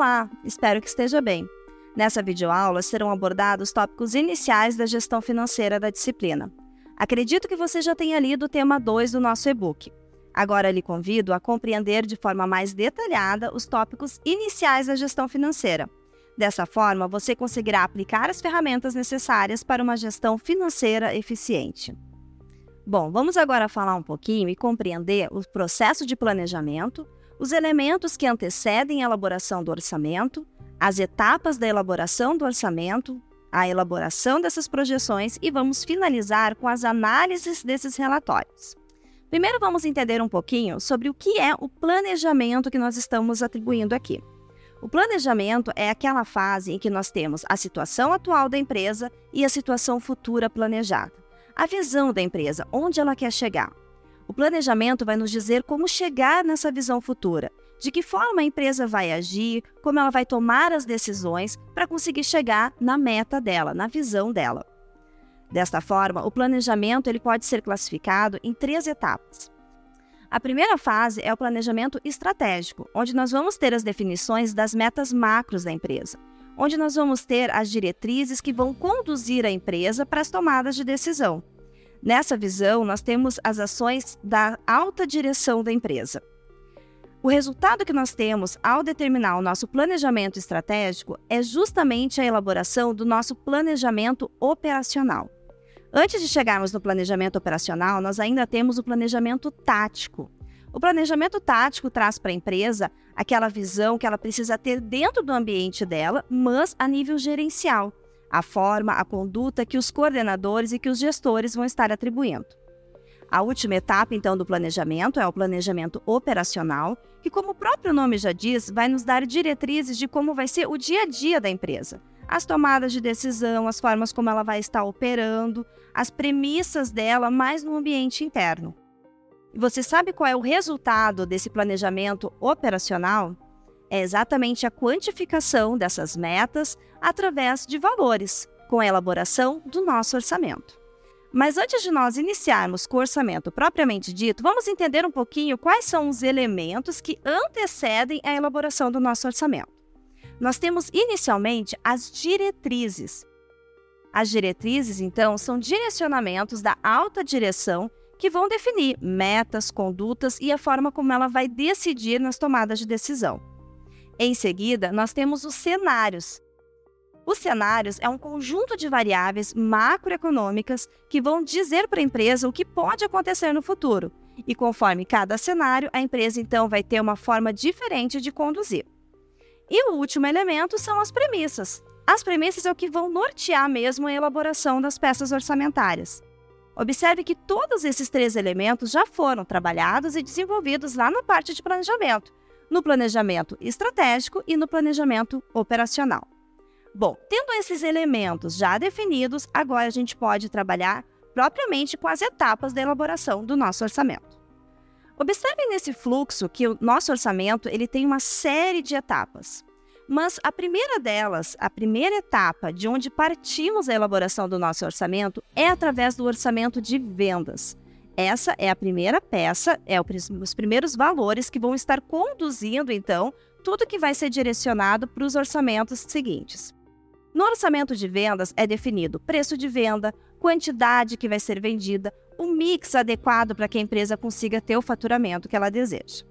Olá, espero que esteja bem. Nessa videoaula serão abordados tópicos iniciais da gestão financeira da disciplina. Acredito que você já tenha lido o tema 2 do nosso e-book. Agora lhe convido a compreender de forma mais detalhada os tópicos iniciais da gestão financeira. Dessa forma, você conseguirá aplicar as ferramentas necessárias para uma gestão financeira eficiente. Bom, vamos agora falar um pouquinho e compreender o processo de planejamento, os elementos que antecedem a elaboração do orçamento, as etapas da elaboração do orçamento, a elaboração dessas projeções e vamos finalizar com as análises desses relatórios. Primeiro, vamos entender um pouquinho sobre o que é o planejamento que nós estamos atribuindo aqui. O planejamento é aquela fase em que nós temos a situação atual da empresa e a situação futura planejada. A visão da empresa, onde ela quer chegar. O planejamento vai nos dizer como chegar nessa visão futura, de que forma a empresa vai agir, como ela vai tomar as decisões para conseguir chegar na meta dela, na visão dela. Desta forma, o planejamento ele pode ser classificado em três etapas. A primeira fase é o planejamento estratégico, onde nós vamos ter as definições das metas macros da empresa, onde nós vamos ter as diretrizes que vão conduzir a empresa para as tomadas de decisão. Nessa visão, nós temos as ações da alta direção da empresa. O resultado que nós temos ao determinar o nosso planejamento estratégico é justamente a elaboração do nosso planejamento operacional. Antes de chegarmos no planejamento operacional, nós ainda temos o planejamento tático. O planejamento tático traz para a empresa aquela visão que ela precisa ter dentro do ambiente dela, mas a nível gerencial, a forma, a conduta que os coordenadores e que os gestores vão estar atribuindo. A última etapa, então, do planejamento é o planejamento operacional, que, como o próprio nome já diz, vai nos dar diretrizes de como vai ser o dia a dia da empresa as tomadas de decisão, as formas como ela vai estar operando, as premissas dela, mais no ambiente interno. E você sabe qual é o resultado desse planejamento operacional? É exatamente a quantificação dessas metas através de valores, com a elaboração do nosso orçamento. Mas antes de nós iniciarmos com o orçamento propriamente dito, vamos entender um pouquinho quais são os elementos que antecedem a elaboração do nosso orçamento. Nós temos inicialmente as diretrizes. As diretrizes, então, são direcionamentos da alta direção que vão definir metas, condutas e a forma como ela vai decidir nas tomadas de decisão. Em seguida, nós temos os cenários. Os cenários é um conjunto de variáveis macroeconômicas que vão dizer para a empresa o que pode acontecer no futuro. E conforme cada cenário, a empresa então vai ter uma forma diferente de conduzir. E o último elemento são as premissas. As premissas é o que vão nortear mesmo a elaboração das peças orçamentárias. Observe que todos esses três elementos já foram trabalhados e desenvolvidos lá na parte de planejamento, no planejamento estratégico e no planejamento operacional. Bom, tendo esses elementos já definidos, agora a gente pode trabalhar propriamente com as etapas da elaboração do nosso orçamento. Observem nesse fluxo que o nosso orçamento ele tem uma série de etapas. Mas a primeira delas, a primeira etapa de onde partimos a elaboração do nosso orçamento é através do orçamento de vendas. Essa é a primeira peça, é os primeiros valores que vão estar conduzindo, então, tudo que vai ser direcionado para os orçamentos seguintes. No orçamento de vendas é definido preço de venda, quantidade que vai ser vendida, o mix adequado para que a empresa consiga ter o faturamento que ela deseja.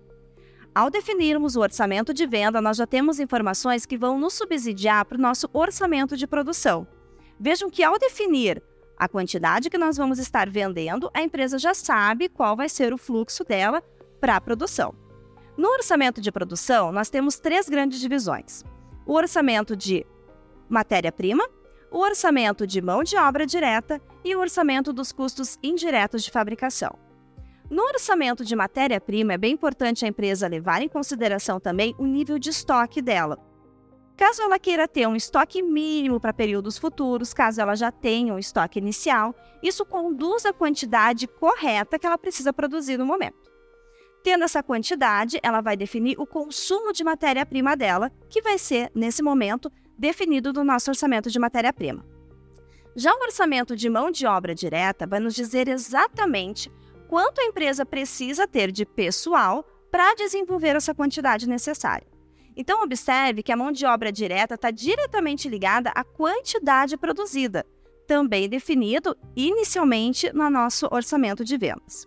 Ao definirmos o orçamento de venda, nós já temos informações que vão nos subsidiar para o nosso orçamento de produção. Vejam que ao definir a quantidade que nós vamos estar vendendo, a empresa já sabe qual vai ser o fluxo dela para a produção. No orçamento de produção, nós temos três grandes divisões: o orçamento de matéria-prima, o orçamento de mão de obra direta e o orçamento dos custos indiretos de fabricação. No orçamento de matéria-prima, é bem importante a empresa levar em consideração também o nível de estoque dela. Caso ela queira ter um estoque mínimo para períodos futuros, caso ela já tenha um estoque inicial, isso conduz à quantidade correta que ela precisa produzir no momento. Tendo essa quantidade, ela vai definir o consumo de matéria-prima dela, que vai ser, nesse momento, definido no nosso orçamento de matéria-prima. Já o orçamento de mão de obra direta vai nos dizer exatamente quanto a empresa precisa ter de pessoal para desenvolver essa quantidade necessária. Então, observe que a mão de obra direta está diretamente ligada à quantidade produzida, também definido inicialmente no nosso orçamento de vendas.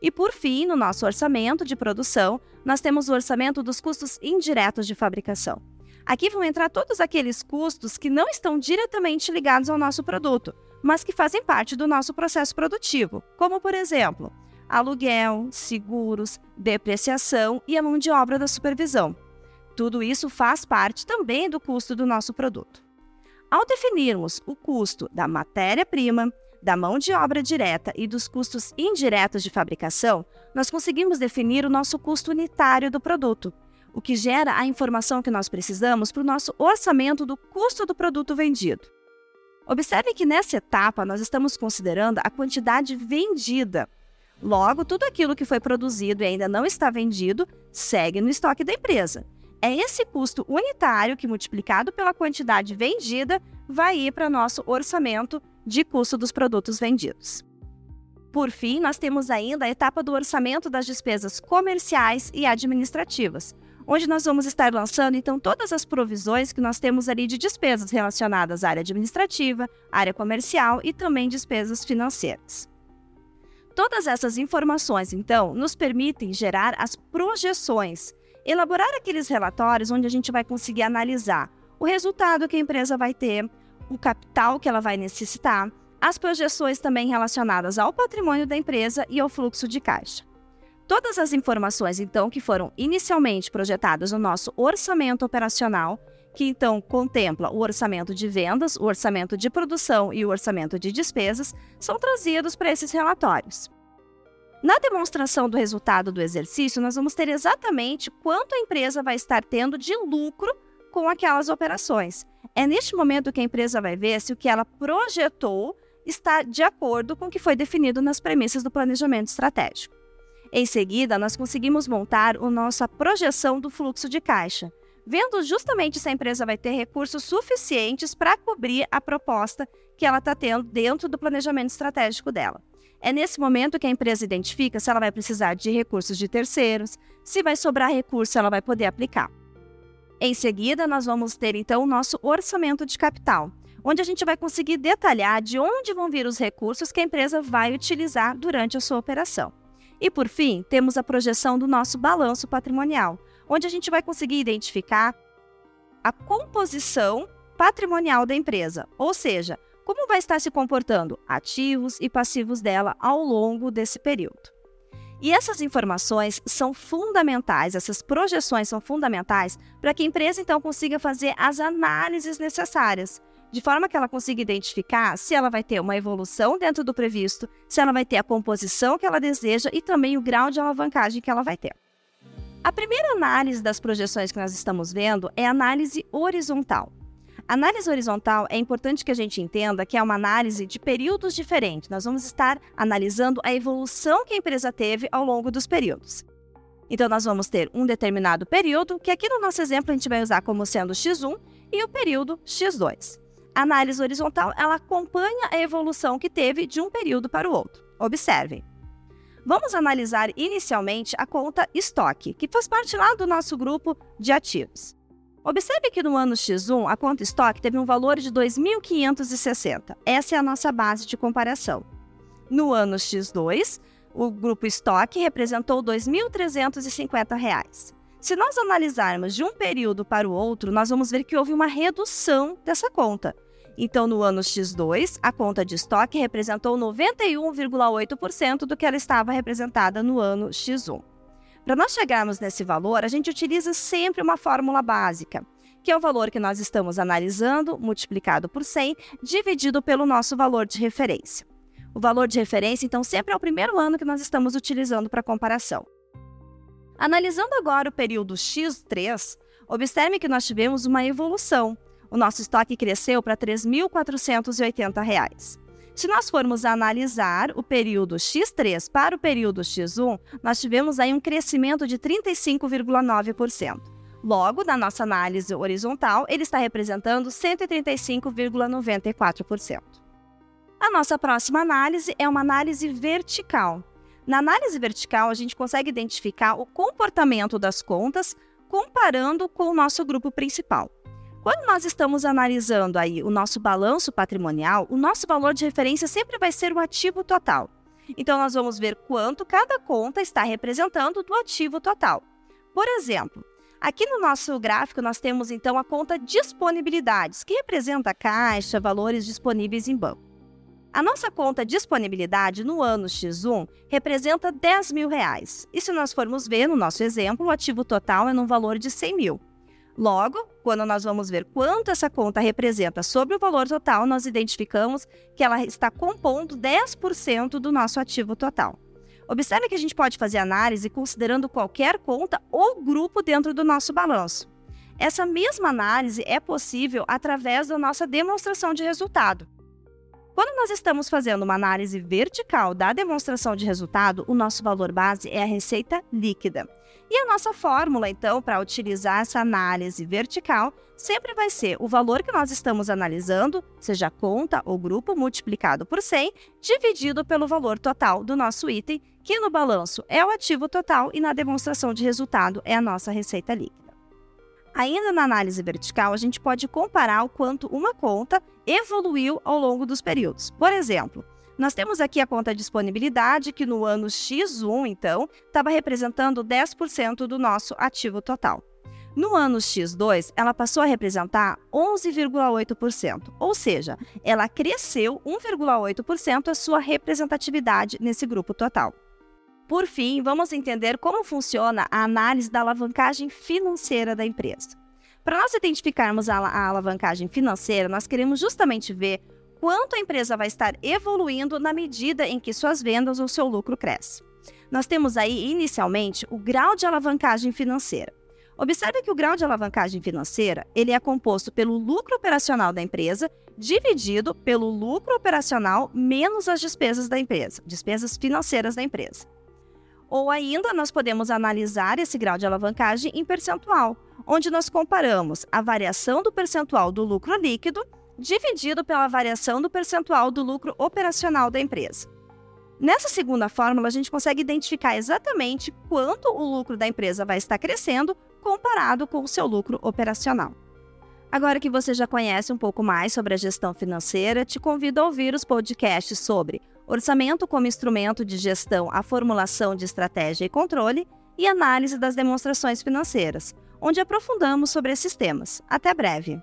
E por fim, no nosso orçamento de produção, nós temos o orçamento dos custos indiretos de fabricação. Aqui vão entrar todos aqueles custos que não estão diretamente ligados ao nosso produto, mas que fazem parte do nosso processo produtivo, como por exemplo, aluguel, seguros, depreciação e a mão de obra da supervisão. Tudo isso faz parte também do custo do nosso produto. Ao definirmos o custo da matéria-prima, da mão de obra direta e dos custos indiretos de fabricação, nós conseguimos definir o nosso custo unitário do produto, o que gera a informação que nós precisamos para o nosso orçamento do custo do produto vendido. Observe que nessa etapa nós estamos considerando a quantidade vendida. Logo, tudo aquilo que foi produzido e ainda não está vendido segue no estoque da empresa. É esse custo unitário que, multiplicado pela quantidade vendida, vai ir para nosso orçamento de custo dos produtos vendidos. Por fim, nós temos ainda a etapa do orçamento das despesas comerciais e administrativas, onde nós vamos estar lançando então todas as provisões que nós temos ali de despesas relacionadas à área administrativa, área comercial e também despesas financeiras. Todas essas informações, então, nos permitem gerar as projeções, elaborar aqueles relatórios onde a gente vai conseguir analisar o resultado que a empresa vai ter, o capital que ela vai necessitar, as projeções também relacionadas ao patrimônio da empresa e ao fluxo de caixa. Todas as informações, então, que foram inicialmente projetadas no nosso orçamento operacional, que então contempla o orçamento de vendas, o orçamento de produção e o orçamento de despesas, são trazidos para esses relatórios. Na demonstração do resultado do exercício, nós vamos ter exatamente quanto a empresa vai estar tendo de lucro com aquelas operações. É neste momento que a empresa vai ver se o que ela projetou está de acordo com o que foi definido nas premissas do planejamento estratégico. Em seguida, nós conseguimos montar a nossa projeção do fluxo de caixa, vendo justamente se a empresa vai ter recursos suficientes para cobrir a proposta que ela está tendo dentro do planejamento estratégico dela. É nesse momento que a empresa identifica se ela vai precisar de recursos de terceiros, se vai sobrar recurso, ela vai poder aplicar. Em seguida, nós vamos ter então o nosso orçamento de capital, onde a gente vai conseguir detalhar de onde vão vir os recursos que a empresa vai utilizar durante a sua operação. E por fim, temos a projeção do nosso balanço patrimonial, onde a gente vai conseguir identificar a composição patrimonial da empresa, ou seja, como vai estar se comportando ativos e passivos dela ao longo desse período. E essas informações são fundamentais, essas projeções são fundamentais para que a empresa então consiga fazer as análises necessárias, de forma que ela consiga identificar se ela vai ter uma evolução dentro do previsto, se ela vai ter a composição que ela deseja e também o grau de alavancagem que ela vai ter. A primeira análise das projeções que nós estamos vendo é a análise horizontal. Análise horizontal é importante que a gente entenda que é uma análise de períodos diferentes. Nós vamos estar analisando a evolução que a empresa teve ao longo dos períodos. Então, nós vamos ter um determinado período, que aqui no nosso exemplo a gente vai usar como sendo x1, e o período x2. A análise horizontal, ela acompanha a evolução que teve de um período para o outro. Observem. Vamos analisar inicialmente a conta estoque, que faz parte lá do nosso grupo de ativos. Observe que no ano X1, a conta estoque teve um valor de 2.560. Essa é a nossa base de comparação. No ano X2, o grupo estoque representou R$ 2.350. Se nós analisarmos de um período para o outro, nós vamos ver que houve uma redução dessa conta. Então, no ano X2, a conta de estoque representou 91,8% do que ela estava representada no ano X1. Para nós chegarmos nesse valor, a gente utiliza sempre uma fórmula básica, que é o valor que nós estamos analisando multiplicado por 100, dividido pelo nosso valor de referência. O valor de referência, então, sempre é o primeiro ano que nós estamos utilizando para comparação. Analisando agora o período X3, observe que nós tivemos uma evolução. O nosso estoque cresceu para R$ 3.480. Se nós formos analisar o período X3 para o período X1, nós tivemos aí um crescimento de 35,9%. Logo, na nossa análise horizontal, ele está representando 135,94%. A nossa próxima análise é uma análise vertical. Na análise vertical, a gente consegue identificar o comportamento das contas comparando com o nosso grupo principal. Quando nós estamos analisando aí o nosso balanço patrimonial, o nosso valor de referência sempre vai ser o ativo total. Então, nós vamos ver quanto cada conta está representando do ativo total. Por exemplo, aqui no nosso gráfico nós temos então a conta disponibilidades, que representa caixa, valores disponíveis em banco. A nossa conta disponibilidade no ano X1 representa 10 mil reais. E se nós formos ver no nosso exemplo, o ativo total é no valor de 100 mil. Logo, quando nós vamos ver quanto essa conta representa sobre o valor total, nós identificamos que ela está compondo 10% do nosso ativo total. Observe que a gente pode fazer análise considerando qualquer conta ou grupo dentro do nosso balanço. Essa mesma análise é possível através da nossa demonstração de resultado. Quando nós estamos fazendo uma análise vertical da demonstração de resultado, o nosso valor base é a receita líquida. E a nossa fórmula, então, para utilizar essa análise vertical, sempre vai ser o valor que nós estamos analisando, seja conta ou grupo, multiplicado por 100, dividido pelo valor total do nosso item, que no balanço é o ativo total e na demonstração de resultado é a nossa receita líquida. Ainda na análise vertical, a gente pode comparar o quanto uma conta evoluiu ao longo dos períodos. Por exemplo, nós temos aqui a conta disponibilidade, que no ano X1, então, estava representando 10% do nosso ativo total. No ano X2, ela passou a representar 11,8%, ou seja, ela cresceu 1,8% a sua representatividade nesse grupo total. Por fim, vamos entender como funciona a análise da alavancagem financeira da empresa. Para nós identificarmos a, a alavancagem financeira, nós queremos justamente ver quanto a empresa vai estar evoluindo na medida em que suas vendas ou seu lucro cresce. Nós temos aí, inicialmente, o grau de alavancagem financeira. Observe que o grau de alavancagem financeira ele é composto pelo lucro operacional da empresa dividido pelo lucro operacional menos as despesas da empresa, despesas financeiras da empresa. Ou ainda, nós podemos analisar esse grau de alavancagem em percentual, onde nós comparamos a variação do percentual do lucro líquido dividido pela variação do percentual do lucro operacional da empresa. Nessa segunda fórmula, a gente consegue identificar exatamente quanto o lucro da empresa vai estar crescendo comparado com o seu lucro operacional. Agora que você já conhece um pouco mais sobre a gestão financeira, te convido a ouvir os podcasts sobre orçamento como instrumento de gestão, a formulação de estratégia e controle e análise das demonstrações financeiras, onde aprofundamos sobre esses temas. Até breve!